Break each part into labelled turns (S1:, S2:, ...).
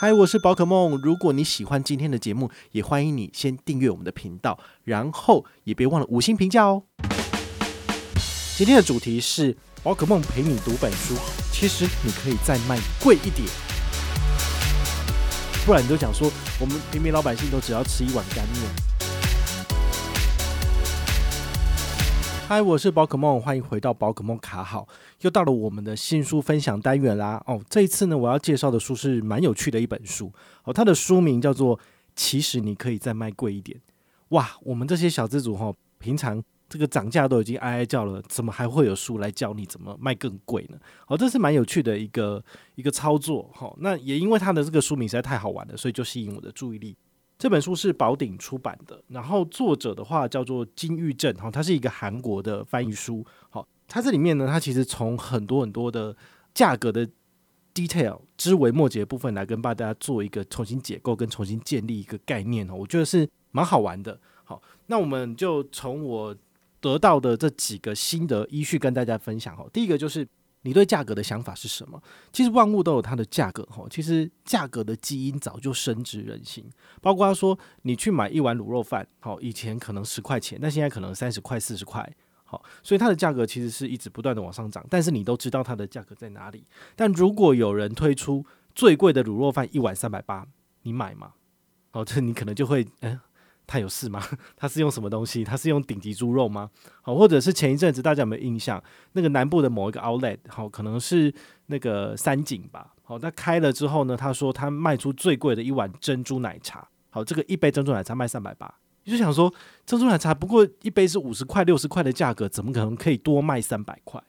S1: 嗨，我是宝可梦。如果你喜欢今天的节目，也欢迎你先订阅我们的频道，然后也别忘了五星评价哦。今天的主题是宝可梦陪你读本书，其实你可以再卖贵一点，不然你就讲说我们平民老百姓都只要吃一碗干面。嗨，我是宝可梦，欢迎回到宝可梦卡好，又到了我们的新书分享单元啦。哦，这一次呢，我要介绍的书是蛮有趣的一本书哦，它的书名叫做《其实你可以再卖贵一点》。哇，我们这些小资族哈，平常这个涨价都已经哀哀叫了，怎么还会有书来教你怎么卖更贵呢？哦，这是蛮有趣的一个一个操作哈。那也因为它的这个书名实在太好玩了，所以就吸引我的注意力。这本书是宝鼎出版的，然后作者的话叫做金玉正，哈，他是一个韩国的翻译书，好，它这里面呢，它其实从很多很多的价格的 detail 枝微末节部分来跟大家做一个重新解构跟重新建立一个概念哦，我觉得是蛮好玩的。好，那我们就从我得到的这几个心得依序跟大家分享，哈，第一个就是。你对价格的想法是什么？其实万物都有它的价格哈。其实价格的基因早就深植人心，包括他说你去买一碗卤肉饭，好，以前可能十块钱，但现在可能三十块、四十块，好，所以它的价格其实是一直不断的往上涨。但是你都知道它的价格在哪里。但如果有人推出最贵的卤肉饭一碗三百八，你买吗？哦，这你可能就会嗯。他有事吗？他是用什么东西？他是用顶级猪肉吗？好，或者是前一阵子大家有没有印象？那个南部的某一个 Outlet，好，可能是那个三井吧。好，他开了之后呢，他说他卖出最贵的一碗珍珠奶茶。好，这个一杯珍珠奶茶卖三百八，就想说珍珠奶茶不过一杯是五十块、六十块的价格，怎么可能可以多卖三百块？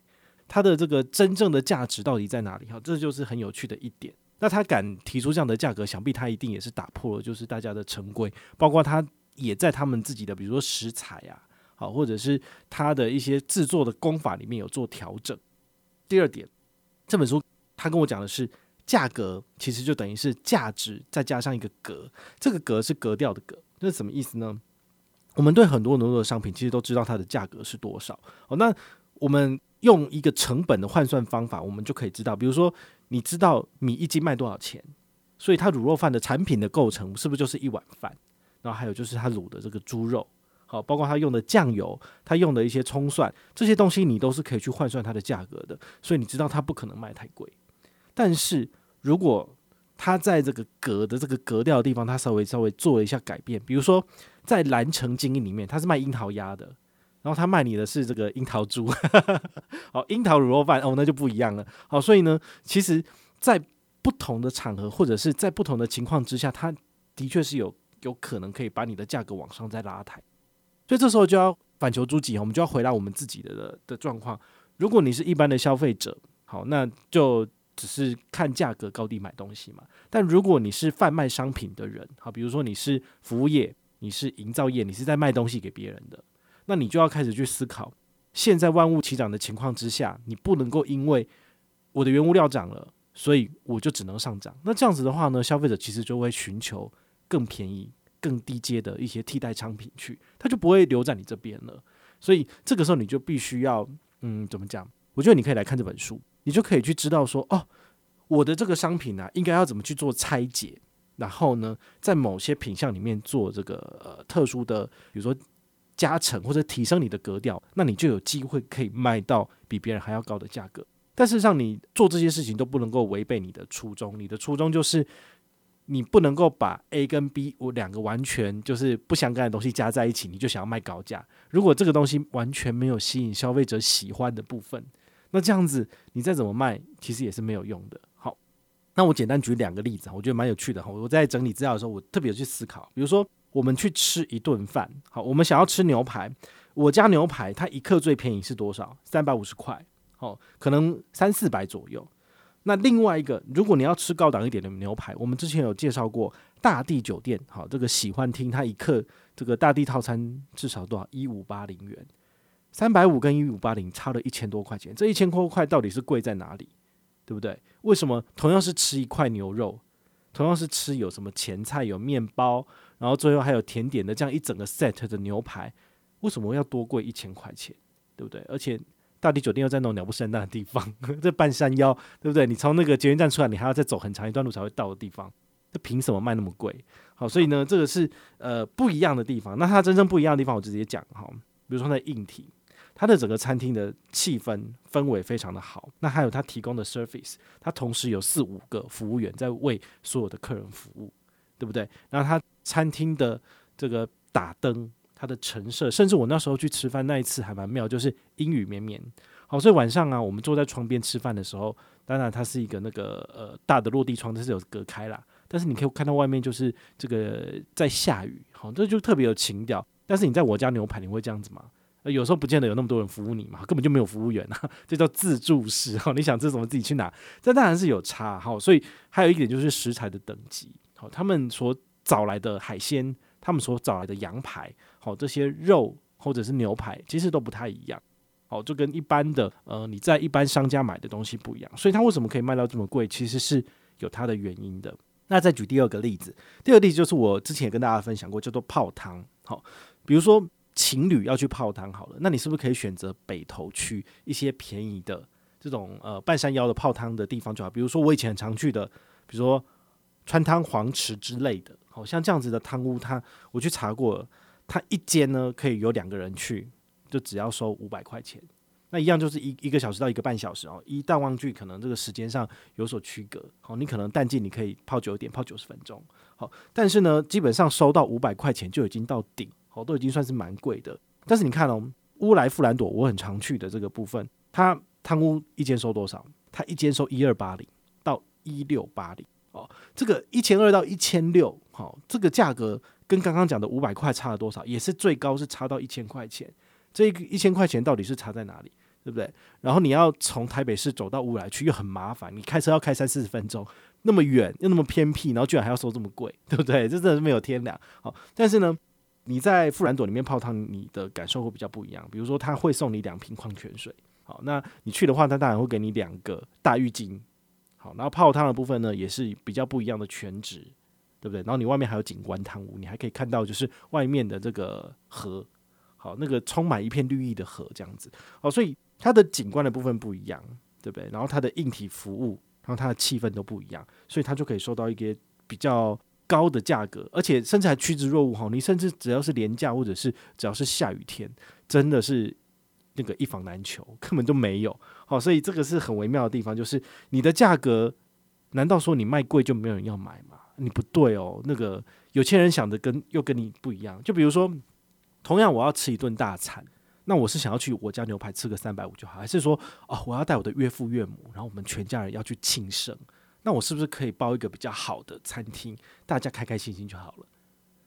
S1: 它的这个真正的价值到底在哪里？好，这就是很有趣的一点。那他敢提出这样的价格，想必他一定也是打破了就是大家的陈规，包括他。也在他们自己的，比如说食材啊，好，或者是他的一些制作的功法里面有做调整。第二点，这本书他跟我讲的是价格，其实就等于是价值再加上一个格，这个格是格调的格，这是什么意思呢？我们对很多很多的商品其实都知道它的价格是多少哦，那我们用一个成本的换算方法，我们就可以知道，比如说你知道米一斤卖多少钱，所以它卤肉饭的产品的构成是不是就是一碗饭？然后还有就是他卤的这个猪肉，好，包括他用的酱油，他用的一些葱蒜，这些东西你都是可以去换算它的价格的，所以你知道他不可能卖太贵。但是如果他在这个格的这个格调的地方，他稍微稍微做了一下改变，比如说在蓝城精英里面，他是卖樱桃鸭的，然后他卖你的是这个樱桃猪，好，樱桃卤肉饭哦，那就不一样了。好，所以呢，其实，在不同的场合或者是在不同的情况之下，他的确是有。有可能可以把你的价格往上再拉抬，所以这时候就要反求诸己，我们就要回来我们自己的的状况。如果你是一般的消费者，好，那就只是看价格高低买东西嘛。但如果你是贩卖商品的人，好，比如说你是服务业，你是营造业，你是在卖东西给别人的，那你就要开始去思考，现在万物齐涨的情况之下，你不能够因为我的原物料涨了，所以我就只能上涨。那这样子的话呢，消费者其实就会寻求。更便宜、更低阶的一些替代商品去，他就不会留在你这边了。所以这个时候你就必须要，嗯，怎么讲？我觉得你可以来看这本书，你就可以去知道说，哦，我的这个商品啊，应该要怎么去做拆解，然后呢，在某些品项里面做这个呃特殊的，比如说加成或者提升你的格调，那你就有机会可以卖到比别人还要高的价格。但事实上，你做这些事情都不能够违背你的初衷，你的初衷就是。你不能够把 A 跟 B 我两个完全就是不相干的东西加在一起，你就想要卖高价。如果这个东西完全没有吸引消费者喜欢的部分，那这样子你再怎么卖，其实也是没有用的。好，那我简单举两个例子，我觉得蛮有趣的哈。我在整理资料的时候，我特别去思考，比如说我们去吃一顿饭，好，我们想要吃牛排，我家牛排它一克最便宜是多少？三百五十块，好，可能三四百左右。那另外一个，如果你要吃高档一点的牛排，我们之前有介绍过大地酒店，好，这个喜欢听它一客这个大地套餐至少多少？一五八零元，三百五跟一五八零差了一千多块钱，这一千多块到底是贵在哪里？对不对？为什么同样是吃一块牛肉，同样是吃有什么前菜、有面包，然后最后还有甜点的这样一整个 set 的牛排，为什么要多贵一千块钱？对不对？而且。大地酒店又在那种鸟不生蛋的地方，这半山腰，对不对？你从那个捷运站出来，你还要再走很长一段路才会到的地方。这凭什么卖那么贵？好，所以呢，这个是呃不一样的地方。那它真正不一样的地方，我直接讲哈。比如说它的硬体，它的整个餐厅的气氛氛围非常的好。那还有它提供的 service，它同时有四五个服务员在为所有的客人服务，对不对？然后它餐厅的这个打灯，它的陈设，甚至我那时候去吃饭那一次还蛮妙，就是阴雨绵绵。好，所以晚上啊，我们坐在窗边吃饭的时候，当然它是一个那个呃大的落地窗，它是有隔开啦。但是你可以看到外面就是这个在下雨，好，这就特别有情调。但是你在我家牛排，你会这样子吗？有时候不见得有那么多人服务你嘛，根本就没有服务员啊，这叫自助式。好，你想这怎么自己去拿？这当然是有差。好，所以还有一点就是食材的等级。好，他们所找来的海鲜，他们所找来的羊排，好，这些肉或者是牛排，其实都不太一样。好，就跟一般的呃你在一般商家买的东西不一样。所以它为什么可以卖到这么贵？其实是有它的原因的。那再举第二个例子，第二个例子就是我之前也跟大家分享过，叫做泡汤。好，比如说情侣要去泡汤，好了，那你是不是可以选择北投区一些便宜的这种呃半山腰的泡汤的地方就好？比如说我以前很常去的，比如说川汤黄池之类的，好像这样子的汤屋，它我去查过，它一间呢可以有两个人去，就只要收五百块钱。那一样就是一一个小时到一个半小时哦，一淡旺季可能这个时间上有所区隔，好，你可能淡季你可以泡久一点，泡九十分钟，好，但是呢，基本上收到五百块钱就已经到顶，好，都已经算是蛮贵的。但是你看哦，乌来富兰朵我很常去的这个部分，它汤屋一间收多少？它一间收一二八零到一六八零，哦，这个一千二到一千六，好，这个价格跟刚刚讲的五百块差了多少？也是最高是差到一千块钱。这个一千块钱到底是差在哪里，对不对？然后你要从台北市走到乌来去又很麻烦，你开车要开三四十分钟，那么远又那么偏僻，然后居然还要收这么贵，对不对？这真的是没有天良。好，但是呢，你在富兰朵里面泡汤，你的感受会比较不一样。比如说，他会送你两瓶矿泉水。好，那你去的话，他当然会给你两个大浴巾。好，然后泡汤的部分呢，也是比较不一样的全职，对不对？然后你外面还有景观汤屋，你还可以看到就是外面的这个河。好，那个充满一片绿意的河这样子，好，所以它的景观的部分不一样，对不对？然后它的硬体服务，然后它的气氛都不一样，所以它就可以收到一个比较高的价格，而且甚至还趋之若鹜哈。你甚至只要是廉价或者是只要是下雨天，真的是那个一房难求，根本就没有。好，所以这个是很微妙的地方，就是你的价格，难道说你卖贵就没有人要买吗？你不对哦，那个有钱人想的跟又跟你不一样，就比如说。同样，我要吃一顿大餐，那我是想要去我家牛排吃个三百五就好，还是说哦，我要带我的岳父岳母，然后我们全家人要去庆生，那我是不是可以包一个比较好的餐厅，大家开开心心就好了？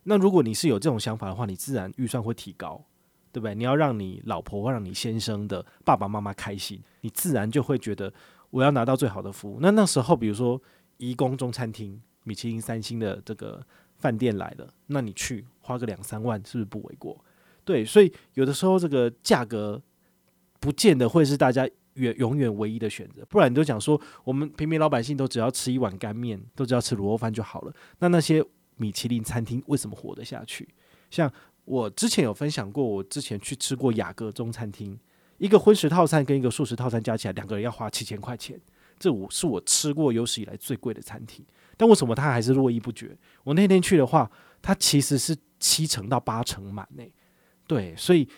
S1: 那如果你是有这种想法的话，你自然预算会提高，对不对？你要让你老婆或让你先生的爸爸妈妈开心，你自然就会觉得我要拿到最好的服务。那那时候，比如说颐宫中餐厅、米其林三星的这个。饭店来了，那你去花个两三万，是不是不为过？对，所以有的时候这个价格不见得会是大家远永远唯一的选择。不然你就讲说，我们平民老百姓都只要吃一碗干面，都只要吃卤肉饭就好了。那那些米其林餐厅为什么活得下去？像我之前有分享过，我之前去吃过雅阁中餐厅，一个荤食套餐跟一个素食套餐加起来，两个人要花七千块钱，这我是我吃过有史以来最贵的餐厅。但为什么他还是络绎不绝？我那天去的话，它其实是七成到八成满呢。对，所以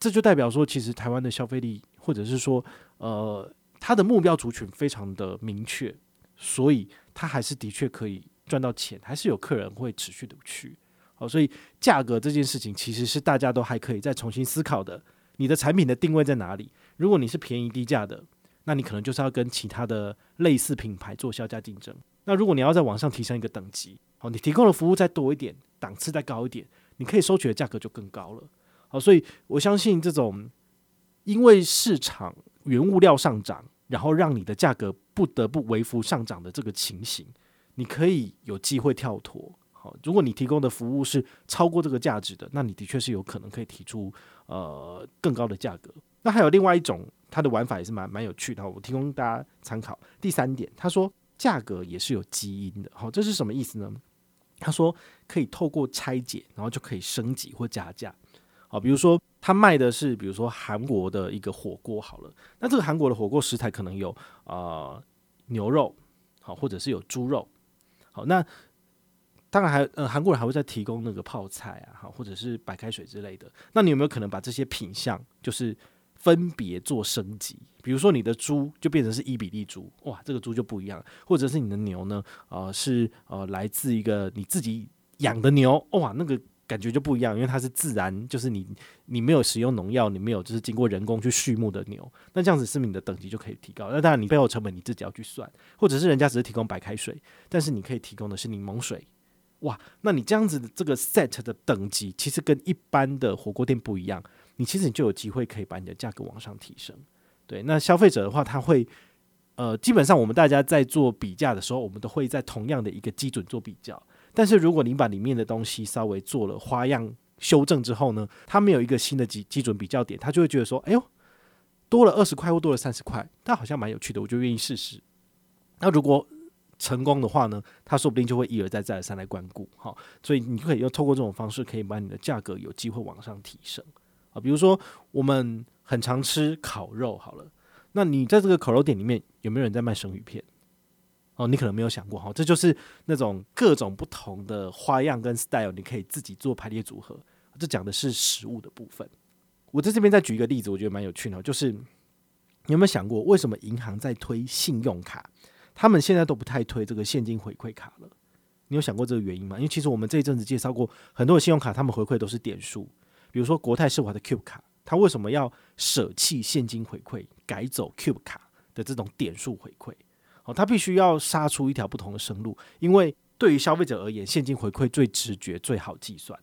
S1: 这就代表说，其实台湾的消费力，或者是说，呃，它的目标族群非常的明确，所以它还是的确可以赚到钱，还是有客人会持续的去。好，所以价格这件事情其实是大家都还可以再重新思考的。你的产品的定位在哪里？如果你是便宜低价的，那你可能就是要跟其他的类似品牌做销价竞争。那如果你要在网上提升一个等级，好，你提供的服务再多一点，档次再高一点，你可以收取的价格就更高了。好，所以我相信这种因为市场原物料上涨，然后让你的价格不得不微幅上涨的这个情形，你可以有机会跳脱。好，如果你提供的服务是超过这个价值的，那你的确是有可能可以提出呃更高的价格。那还有另外一种，它的玩法也是蛮蛮有趣的，我提供大家参考。第三点，他说。价格也是有基因的，好，这是什么意思呢？他说可以透过拆解，然后就可以升级或加价。好，比如说他卖的是，比如说韩国的一个火锅，好了，那这个韩国的火锅食材可能有呃牛肉，好，或者是有猪肉，好，那当然还呃，韩国人还会再提供那个泡菜啊，好，或者是白开水之类的。那你有没有可能把这些品相就是分别做升级？比如说你的猪就变成是伊比利猪，哇，这个猪就不一样；或者是你的牛呢，呃，是呃来自一个你自己养的牛，哇，那个感觉就不一样，因为它是自然，就是你你没有使用农药，你没有就是经过人工去畜牧的牛，那这样子是不是你的等级就可以提高？那当然你背后成本你自己要去算，或者是人家只是提供白开水，但是你可以提供的是柠檬水。哇，那你这样子的这个 set 的等级，其实跟一般的火锅店不一样。你其实你就有机会可以把你的价格往上提升。对，那消费者的话，他会呃，基本上我们大家在做比价的时候，我们都会在同样的一个基准做比较。但是如果你把里面的东西稍微做了花样修正之后呢，他没有一个新的基基准比较点，他就会觉得说，哎呦，多了二十块或多了三十块，但好像蛮有趣的，我就愿意试试。那如果成功的话呢，他说不定就会一而再再而三来光顾，好，所以你可以要透过这种方式，可以把你的价格有机会往上提升啊。比如说我们很常吃烤肉，好了，那你在这个烤肉店里面有没有人在卖生鱼片？哦，你可能没有想过哈，这就是那种各种不同的花样跟 style，你可以自己做排列组合。这讲的是食物的部分。我在这边再举一个例子，我觉得蛮有趣的，就是你有没有想过，为什么银行在推信用卡？他们现在都不太推这个现金回馈卡了，你有想过这个原因吗？因为其实我们这一阵子介绍过很多的信用卡，他们回馈都是点数，比如说国泰世华的 Cube 卡，它为什么要舍弃现金回馈，改走 Cube 卡的这种点数回馈？哦，它必须要杀出一条不同的生路，因为对于消费者而言，现金回馈最直觉、最好计算，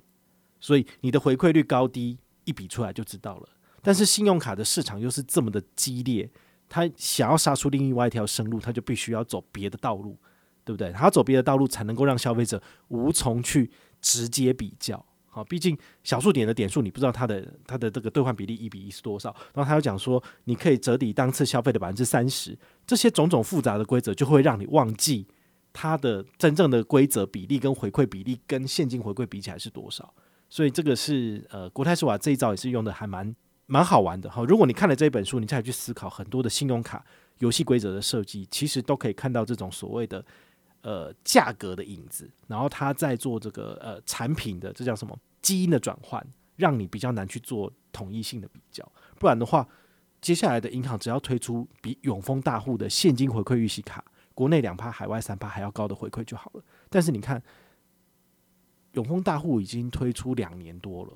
S1: 所以你的回馈率高低一比出来就知道了。但是信用卡的市场又是这么的激烈。他想要杀出另外一条生路，他就必须要走别的道路，对不对？他走别的道路，才能够让消费者无从去直接比较。好，毕竟小数点的点数，你不知道它的它的这个兑换比例一比一是多少。然后他又讲说，你可以折抵当次消费的百分之三十，这些种种复杂的规则，就会让你忘记它的真正的规则比例跟回馈比例跟现金回馈比起来是多少。所以这个是呃，国泰世华这一招也是用的还蛮。蛮好玩的哈！如果你看了这一本书，你再去思考很多的信用卡游戏规则的设计，其实都可以看到这种所谓的呃价格的影子。然后他在做这个呃产品的这叫什么基因的转换，让你比较难去做统一性的比较。不然的话，接下来的银行只要推出比永丰大户的现金回馈预习卡，国内两趴、海外三趴还要高的回馈就好了。但是你看，永丰大户已经推出两年多了，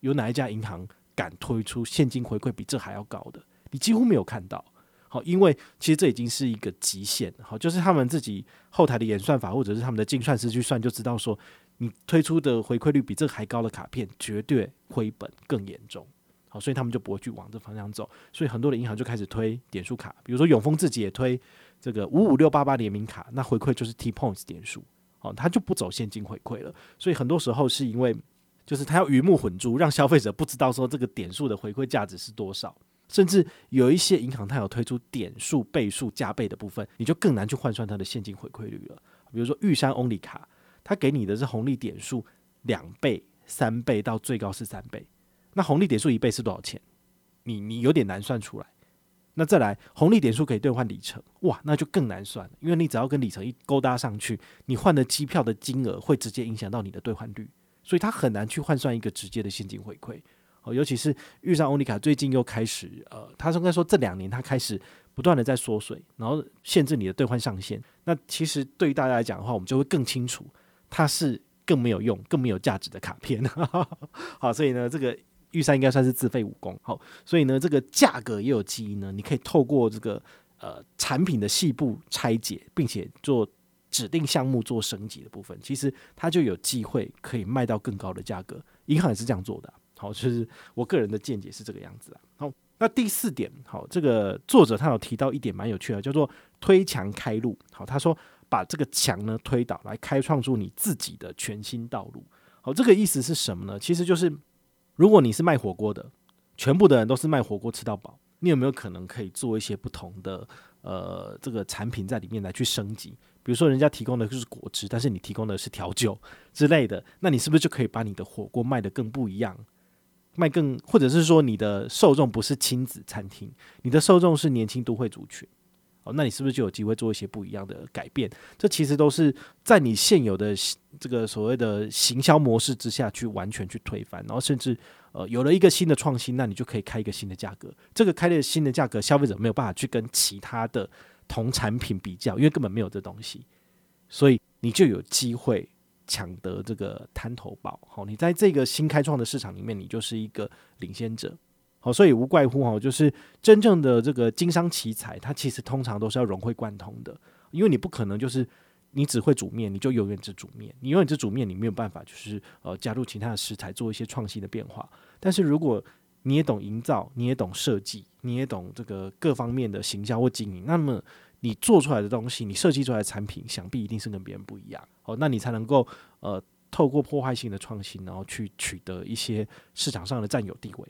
S1: 有哪一家银行敢推出现金回馈比这还要高的，你几乎没有看到。好，因为其实这已经是一个极限。好，就是他们自己后台的演算法，或者是他们的精算师去算，就知道说，你推出的回馈率比这还高的卡片，绝对亏本更严重。好，所以他们就不会去往这方向走。所以很多的银行就开始推点数卡，比如说永丰自己也推这个五五六八八联名卡，那回馈就是 T Points 点数。好，他就不走现金回馈了。所以很多时候是因为。就是他要鱼目混珠，让消费者不知道说这个点数的回馈价值是多少，甚至有一些银行它有推出点数倍数加倍的部分，你就更难去换算它的现金回馈率了。比如说玉山 Only 卡，它给你的是红利点数两倍、三倍到最高是三倍，那红利点数一倍是多少钱？你你有点难算出来。那再来红利点数可以兑换里程，哇，那就更难算了，因为你只要跟里程一勾搭上去，你换的机票的金额会直接影响到你的兑换率。所以它很难去换算一个直接的现金回馈，尤其是遇上欧尼卡最近又开始，呃，他应该说这两年他开始不断的在缩水，然后限制你的兑换上限。那其实对于大家来讲的话，我们就会更清楚，它是更没有用、更没有价值的卡片。好，所以呢，这个预算应该算是自废武功。好，所以呢，这个价格也有基因呢，你可以透过这个呃产品的细部拆解，并且做。指定项目做升级的部分，其实它就有机会可以卖到更高的价格。银行也是这样做的，好，就是我个人的见解是这个样子啊。好，那第四点，好，这个作者他有提到一点蛮有趣的，叫做推墙开路。好，他说把这个墙呢推倒，来开创出你自己的全新道路。好，这个意思是什么呢？其实就是如果你是卖火锅的，全部的人都是卖火锅吃到饱，你有没有可能可以做一些不同的呃这个产品在里面来去升级？比如说，人家提供的就是果汁，但是你提供的是调酒之类的，那你是不是就可以把你的火锅卖得更不一样，卖更，或者是说你的受众不是亲子餐厅，你的受众是年轻都会族群，哦，那你是不是就有机会做一些不一样的改变？这其实都是在你现有的这个所谓的行销模式之下去完全去推翻，然后甚至呃有了一个新的创新，那你就可以开一个新的价格。这个开的新的价格，消费者没有办法去跟其他的同产品比较，因为根本没有这东西，所以你就有机会抢得这个滩头堡。好，你在这个新开创的市场里面，你就是一个领先者。好，所以无怪乎哈，就是真正的这个经商奇才，它其实通常都是要融会贯通的，因为你不可能就是你只会煮面，你就永远只煮面，你永远只煮面，你没有办法就是呃加入其他的食材做一些创新的变化。但是如果你也懂营造，你也懂设计，你也懂这个各方面的行销或经营，那么你做出来的东西，你设计出来的产品，想必一定是跟别人不一样。好，那你才能够呃透过破坏性的创新，然后去取得一些市场上的占有地位。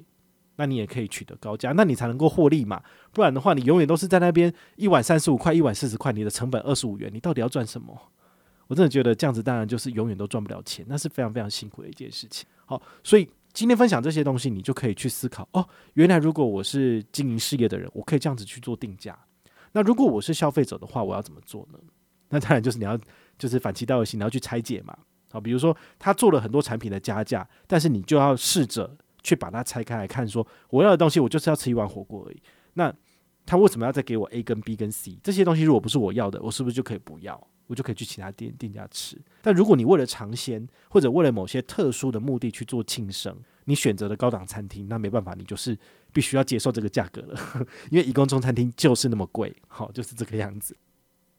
S1: 那你也可以取得高价，那你才能够获利嘛。不然的话，你永远都是在那边一碗三十五块，一碗四十块，你的成本二十五元，你到底要赚什么？我真的觉得这样子当然就是永远都赚不了钱，那是非常非常辛苦的一件事情。好，所以今天分享这些东西，你就可以去思考哦，原来如果我是经营事业的人，我可以这样子去做定价。那如果我是消费者的话，我要怎么做呢？那当然就是你要就是反其道而行，你要去拆解嘛。好，比如说他做了很多产品的加价，但是你就要试着。去把它拆开来看，说我要的东西，我就是要吃一碗火锅而已。那他为什么要再给我 A 跟 B 跟 C 这些东西？如果不是我要的，我是不是就可以不要？我就可以去其他店店家吃。但如果你为了尝鲜，或者为了某些特殊的目的去做庆生，你选择的高档餐厅，那没办法，你就是必须要接受这个价格了，因为一宫中餐厅就是那么贵。好，就是这个样子。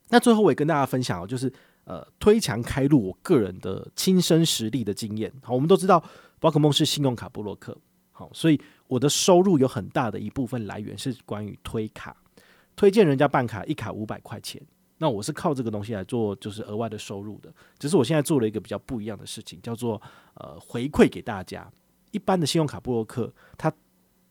S1: 那最后我也跟大家分享哦，就是呃推墙开路，我个人的亲身实力的经验。好，我们都知道。宝可梦是信用卡布洛克，好，所以我的收入有很大的一部分来源是关于推卡，推荐人家办卡，一卡五百块钱，那我是靠这个东西来做，就是额外的收入的。只是我现在做了一个比较不一样的事情，叫做呃回馈给大家。一般的信用卡布洛克，它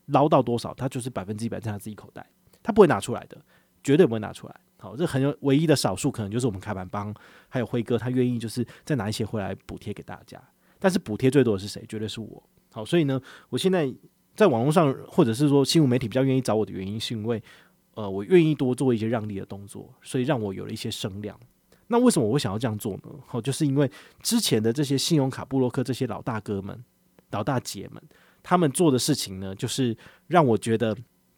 S1: 捞到多少，他就是百分之一百在他自己口袋，他不会拿出来的，绝对不会拿出来。好，这很有唯一的少数，可能就是我们开板帮还有辉哥，他愿意就是再拿一些回来补贴给大家。但是补贴最多的是谁？绝对是我。好，所以呢，我现在在网络上，或者是说新闻媒体比较愿意找我的原因，是因为呃，我愿意多做一些让利的动作，所以让我有了一些声量。那为什么我会想要这样做呢？好，就是因为之前的这些信用卡布洛克这些老大哥们、老大姐们，他们做的事情呢，就是让我觉得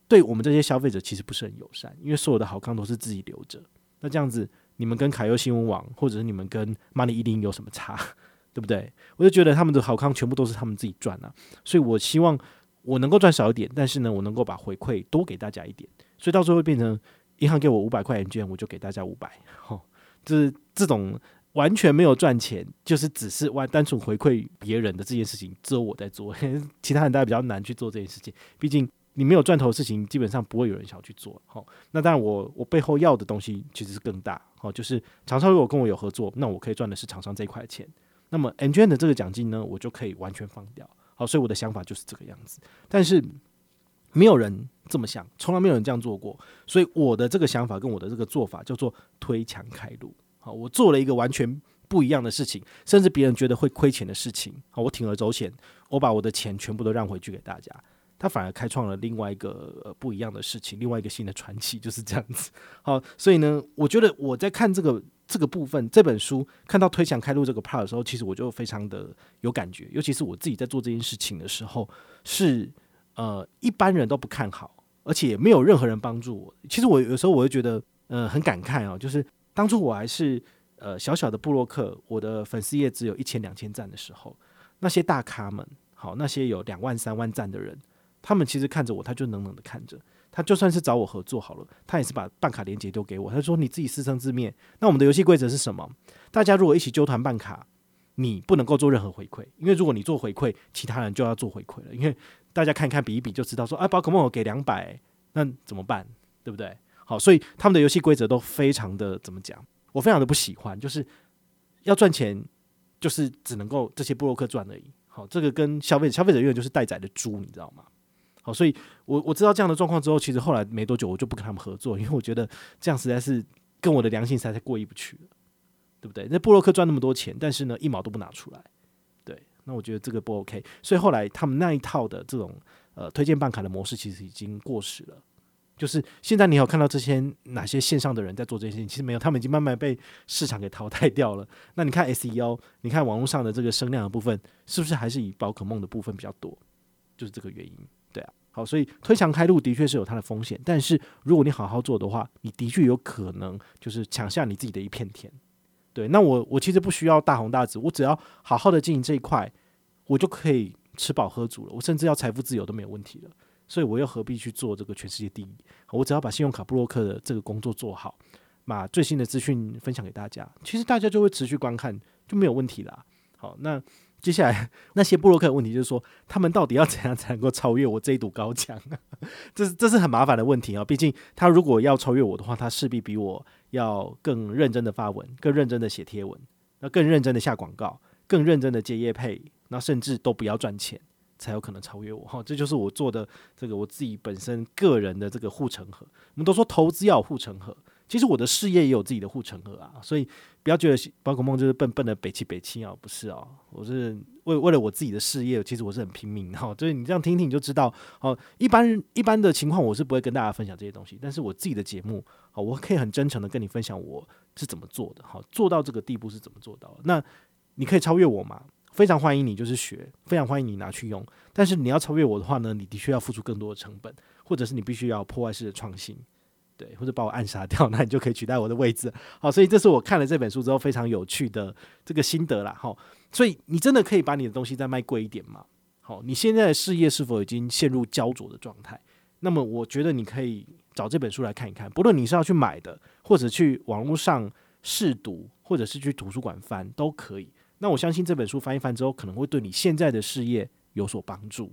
S1: 对我们这些消费者其实不是很友善，因为所有的好康都是自己留着。那这样子，你们跟凯优新闻网，或者是你们跟 money 10有什么差？对不对？我就觉得他们的好康全部都是他们自己赚啊，所以我希望我能够赚少一点，但是呢，我能够把回馈多给大家一点，所以到时候会变成银行给我五百块钱券，我就给大家五百，吼，就是这种完全没有赚钱，就是只是完单纯回馈别人的这件事情，只有我在做，其他人大家比较难去做这件事情，毕竟你没有赚头的事情，基本上不会有人想要去做，好，那当然我我背后要的东西其实是更大，好，就是厂商如果跟我有合作，那我可以赚的是厂商这一块钱。那么 MGM 的这个奖金呢，我就可以完全放掉。好，所以我的想法就是这个样子。但是没有人这么想，从来没有人这样做过。所以我的这个想法跟我的这个做法叫做推墙开路。我做了一个完全不一样的事情，甚至别人觉得会亏钱的事情。好，我铤而走险，我把我的钱全部都让回去给大家。他反而开创了另外一个呃不一样的事情，另外一个新的传奇，就是这样子。好，所以呢，我觉得我在看这个。这个部分，这本书看到推墙开路这个 part 的时候，其实我就非常的有感觉。尤其是我自己在做这件事情的时候，是呃一般人都不看好，而且没有任何人帮助我。其实我有时候我会觉得，呃，很感慨哦，就是当初我还是呃小小的布洛克，我的粉丝页只有一千两千赞的时候，那些大咖们，好，那些有两万三万赞的人，他们其实看着我，他就冷冷的看着。他就算是找我合作好了，他也是把办卡链接丢给我。他说：“你自己私生自灭。”那我们的游戏规则是什么？大家如果一起揪团办卡，你不能够做任何回馈，因为如果你做回馈，其他人就要做回馈了。因为大家看一看比一比就知道说，说啊，宝可梦我给两百，那怎么办？对不对？好，所以他们的游戏规则都非常的怎么讲？我非常的不喜欢，就是要赚钱，就是只能够这些布洛克赚而已。好，这个跟消费者消费者永远就是待宰的猪，你知道吗？好，所以我我知道这样的状况之后，其实后来没多久我就不跟他们合作，因为我觉得这样实在是跟我的良心实在是过意不去了，对不对？那布洛克赚那么多钱，但是呢一毛都不拿出来，对，那我觉得这个不 OK。所以后来他们那一套的这种呃推荐办卡的模式，其实已经过时了，就是现在你有看到这些哪些线上的人在做这些事情？其实没有，他们已经慢慢被市场给淘汰掉了。那你看 SEO，你看网络上的这个声量的部分，是不是还是以宝可梦的部分比较多？就是这个原因，对啊。好，所以推墙开路的确是有它的风险，但是如果你好好做的话，你的确有可能就是抢下你自己的一片天。对，那我我其实不需要大红大紫，我只要好好的经营这一块，我就可以吃饱喝足了，我甚至要财富自由都没有问题了。所以我又何必去做这个全世界第一？我只要把信用卡布洛克的这个工作做好，把最新的资讯分享给大家，其实大家就会持续观看，就没有问题啦。好，那接下来 那些布洛克的问题就是说，他们到底要怎样才能够超越我这一堵高墙？这是这是很麻烦的问题啊！毕竟他如果要超越我的话，他势必比我要更认真的发文，更认真的写贴文，那更认真的下广告，更认真的接业配，那甚至都不要赚钱。才有可能超越我哈，这就是我做的这个我自己本身个人的这个护城河。我们都说投资要有护城河，其实我的事业也有自己的护城河啊。所以不要觉得宝可梦就是笨笨的北七北七啊，不是哦，我是为为了我自己的事业，其实我是很拼命哈。所以你这样听听你就知道哦。一般一般的情况我是不会跟大家分享这些东西，但是我自己的节目啊，我可以很真诚的跟你分享我是怎么做的哈，做到这个地步是怎么做到。那你可以超越我吗？非常欢迎你，就是学，非常欢迎你拿去用。但是你要超越我的话呢，你的确要付出更多的成本，或者是你必须要破坏式的创新，对，或者把我暗杀掉，那你就可以取代我的位置。好，所以这是我看了这本书之后非常有趣的这个心得啦。好，所以你真的可以把你的东西再卖贵一点吗？好，你现在的事业是否已经陷入焦灼的状态？那么我觉得你可以找这本书来看一看，不论你是要去买的，或者去网络上试读，或者是去图书馆翻，都可以。那我相信这本书翻一翻之后，可能会对你现在的事业有所帮助。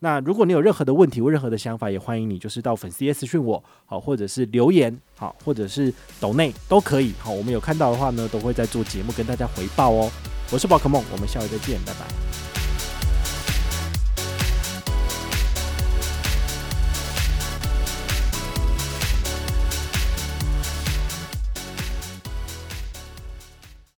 S1: 那如果你有任何的问题或任何的想法，也欢迎你就是到粉丝页私讯我，好，或者是留言，好，或者是抖内都可以。好，我们有看到的话呢，都会在做节目跟大家回报哦。我是宝可梦，我们下回再见，拜拜。